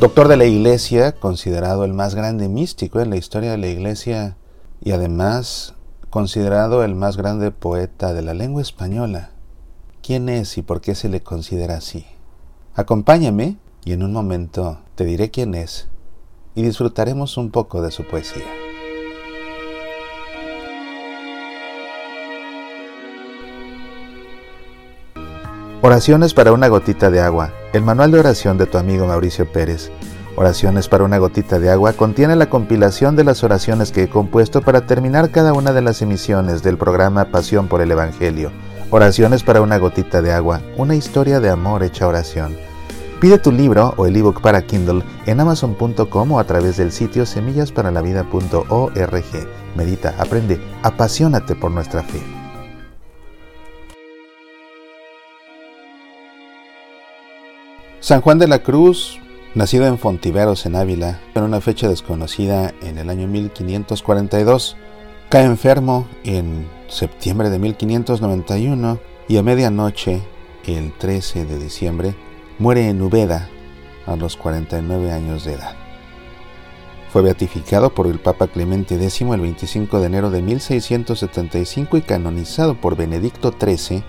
Doctor de la Iglesia, considerado el más grande místico en la historia de la Iglesia y además considerado el más grande poeta de la lengua española. ¿Quién es y por qué se le considera así? Acompáñame y en un momento te diré quién es y disfrutaremos un poco de su poesía. Oraciones para una gotita de agua. El manual de oración de tu amigo Mauricio Pérez. Oraciones para una gotita de agua contiene la compilación de las oraciones que he compuesto para terminar cada una de las emisiones del programa Pasión por el Evangelio. Oraciones para una gotita de agua, una historia de amor hecha oración. Pide tu libro o el ebook para Kindle en amazon.com o a través del sitio semillasparalavida.org. Medita, aprende, apasionate por nuestra fe. San Juan de la Cruz, nacido en Fontiveros, en Ávila, en una fecha desconocida en el año 1542, cae enfermo en septiembre de 1591 y a medianoche, el 13 de diciembre, muere en Ubeda a los 49 años de edad. Fue beatificado por el Papa Clemente X el 25 de enero de 1675 y canonizado por Benedicto XIII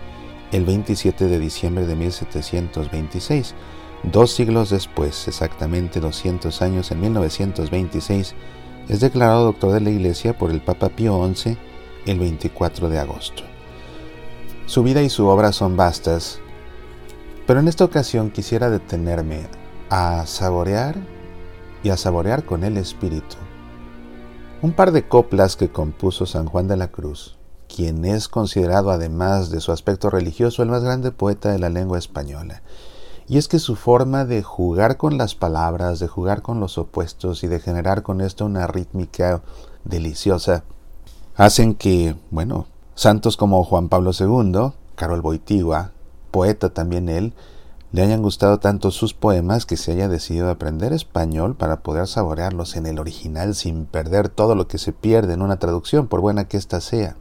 el 27 de diciembre de 1726 Dos siglos después, exactamente 200 años, en 1926, es declarado doctor de la Iglesia por el Papa Pío XI el 24 de agosto. Su vida y su obra son vastas, pero en esta ocasión quisiera detenerme a saborear y a saborear con el espíritu un par de coplas que compuso San Juan de la Cruz, quien es considerado además de su aspecto religioso el más grande poeta de la lengua española y es que su forma de jugar con las palabras, de jugar con los opuestos y de generar con esto una rítmica deliciosa, hacen que, bueno, santos como Juan Pablo II, Carol Boitigua, poeta también él, le hayan gustado tanto sus poemas que se haya decidido aprender español para poder saborearlos en el original sin perder todo lo que se pierde en una traducción, por buena que ésta sea.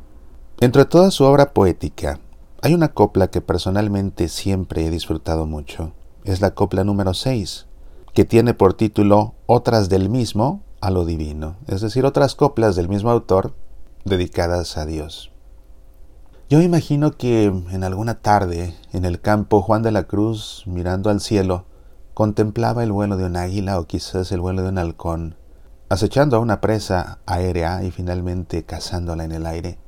Entre toda su obra poética, hay una copla que personalmente siempre he disfrutado mucho. Es la copla número 6, que tiene por título Otras del mismo a lo divino, es decir, otras coplas del mismo autor dedicadas a Dios. Yo imagino que en alguna tarde, en el campo, Juan de la Cruz, mirando al cielo, contemplaba el vuelo de un águila o quizás el vuelo de un halcón, acechando a una presa aérea y finalmente cazándola en el aire.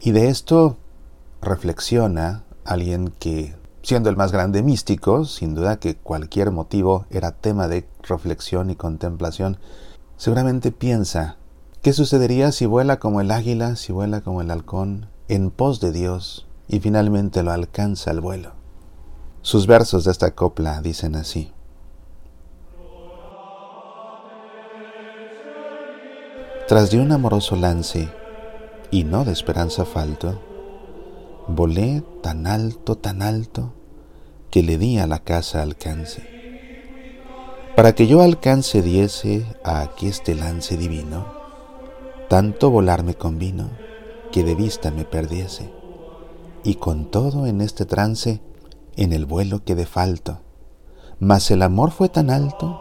Y de esto reflexiona alguien que, siendo el más grande místico, sin duda que cualquier motivo era tema de reflexión y contemplación, seguramente piensa, ¿qué sucedería si vuela como el águila, si vuela como el halcón, en pos de Dios, y finalmente lo alcanza el vuelo? Sus versos de esta copla dicen así. Tras de un amoroso lance, y no de esperanza falto, Volé tan alto, tan alto, que le di a la casa alcance. Para que yo alcance diese a este lance divino, tanto volar me convino, que de vista me perdiese. Y con todo en este trance, en el vuelo quedé falto, mas el amor fue tan alto,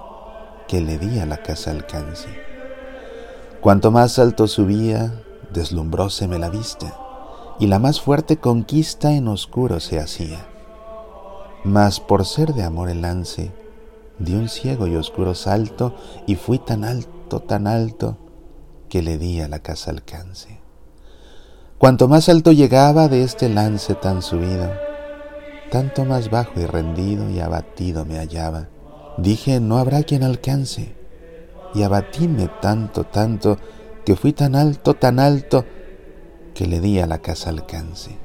que le di a la casa alcance. Cuanto más alto subía, deslumbróseme la vista y la más fuerte conquista en oscuro se hacía. Mas por ser de amor el lance, di un ciego y oscuro salto y fui tan alto, tan alto, que le di a la casa alcance. Cuanto más alto llegaba de este lance tan subido, tanto más bajo y rendido y abatido me hallaba. Dije, no habrá quien alcance. Y abatíme tanto, tanto, que fui tan alto, tan alto, que le di a la casa alcance.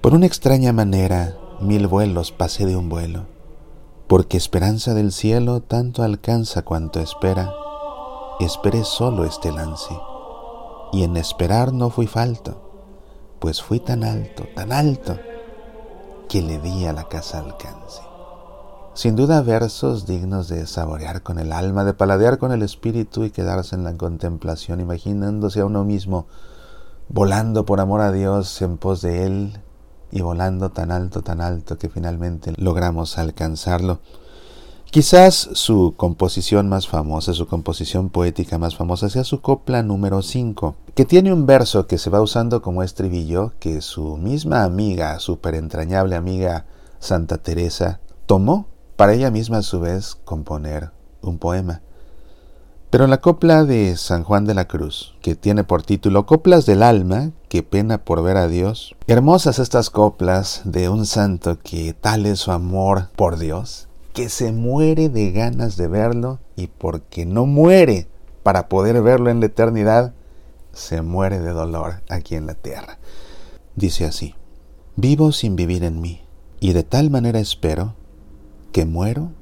Por una extraña manera, mil vuelos pasé de un vuelo, porque esperanza del cielo tanto alcanza cuanto espera, esperé solo este lance, y en esperar no fui falto, pues fui tan alto, tan alto, que le di a la casa alcance. Sin duda versos dignos de saborear con el alma, de paladear con el espíritu y quedarse en la contemplación, imaginándose a uno mismo volando por amor a Dios en pos de Él y volando tan alto, tan alto que finalmente logramos alcanzarlo. Quizás su composición más famosa, su composición poética más famosa sea su copla número 5, que tiene un verso que se va usando como estribillo que su misma amiga, súper entrañable amiga Santa Teresa, tomó para ella misma a su vez componer un poema. Pero la copla de San Juan de la Cruz, que tiene por título Coplas del alma, que pena por ver a Dios, hermosas estas coplas de un santo que tal es su amor por Dios, que se muere de ganas de verlo y porque no muere para poder verlo en la eternidad, se muere de dolor aquí en la tierra. Dice así, vivo sin vivir en mí y de tal manera espero que muero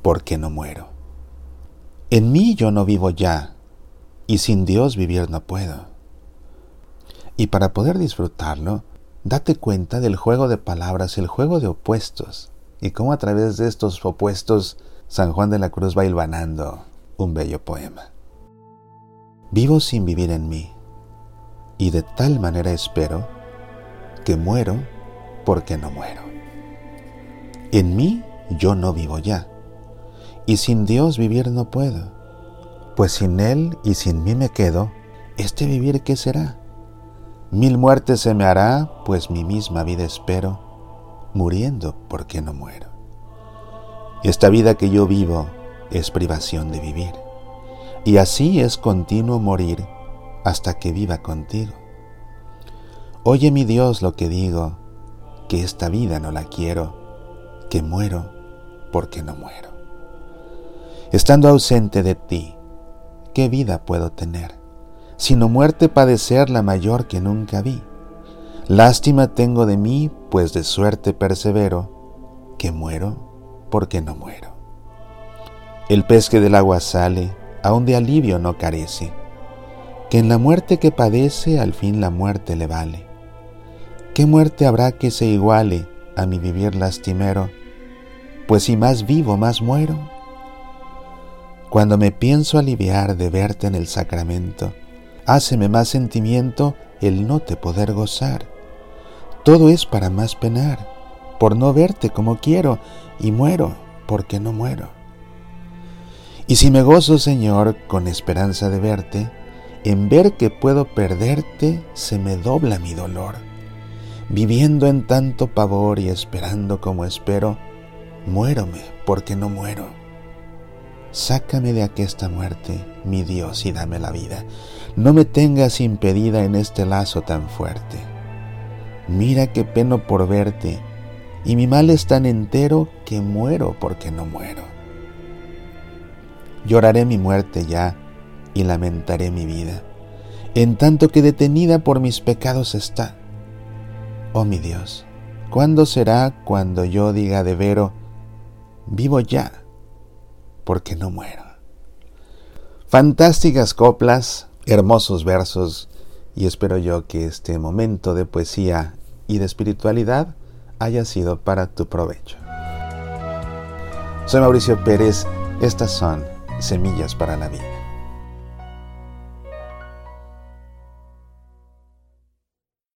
porque no muero. En mí yo no vivo ya, y sin Dios vivir no puedo. Y para poder disfrutarlo, date cuenta del juego de palabras, el juego de opuestos, y cómo a través de estos opuestos San Juan de la Cruz va hilvanando un bello poema. Vivo sin vivir en mí, y de tal manera espero que muero porque no muero. En mí yo no vivo ya, y sin Dios vivir no puedo, pues sin Él y sin mí me quedo, ¿este vivir qué será? Mil muertes se me hará, pues mi misma vida espero, muriendo porque no muero. Esta vida que yo vivo es privación de vivir, y así es continuo morir hasta que viva contigo. Oye mi Dios lo que digo, que esta vida no la quiero, que muero porque no muero. Estando ausente de ti, ¿qué vida puedo tener? Sino muerte padecer la mayor que nunca vi. Lástima tengo de mí, pues de suerte persevero, que muero porque no muero. El pez que del agua sale, aun de alivio no carece, que en la muerte que padece al fin la muerte le vale. ¿Qué muerte habrá que se iguale a mi vivir lastimero? Pues si más vivo, más muero. Cuando me pienso aliviar de verte en el sacramento, háceme más sentimiento el no te poder gozar. Todo es para más penar, por no verte como quiero, y muero porque no muero. Y si me gozo, Señor, con esperanza de verte, en ver que puedo perderte, se me dobla mi dolor. Viviendo en tanto pavor y esperando como espero, muérome porque no muero. Sácame de aquesta muerte, mi Dios, y dame la vida. No me tengas impedida en este lazo tan fuerte. Mira que peno por verte, y mi mal es tan entero que muero porque no muero. Lloraré mi muerte ya y lamentaré mi vida, en tanto que detenida por mis pecados está. Oh mi Dios, ¿cuándo será cuando yo diga de vero, vivo ya? Porque no muero. Fantásticas coplas, hermosos versos, y espero yo que este momento de poesía y de espiritualidad haya sido para tu provecho. Soy Mauricio Pérez, estas son Semillas para la Vida.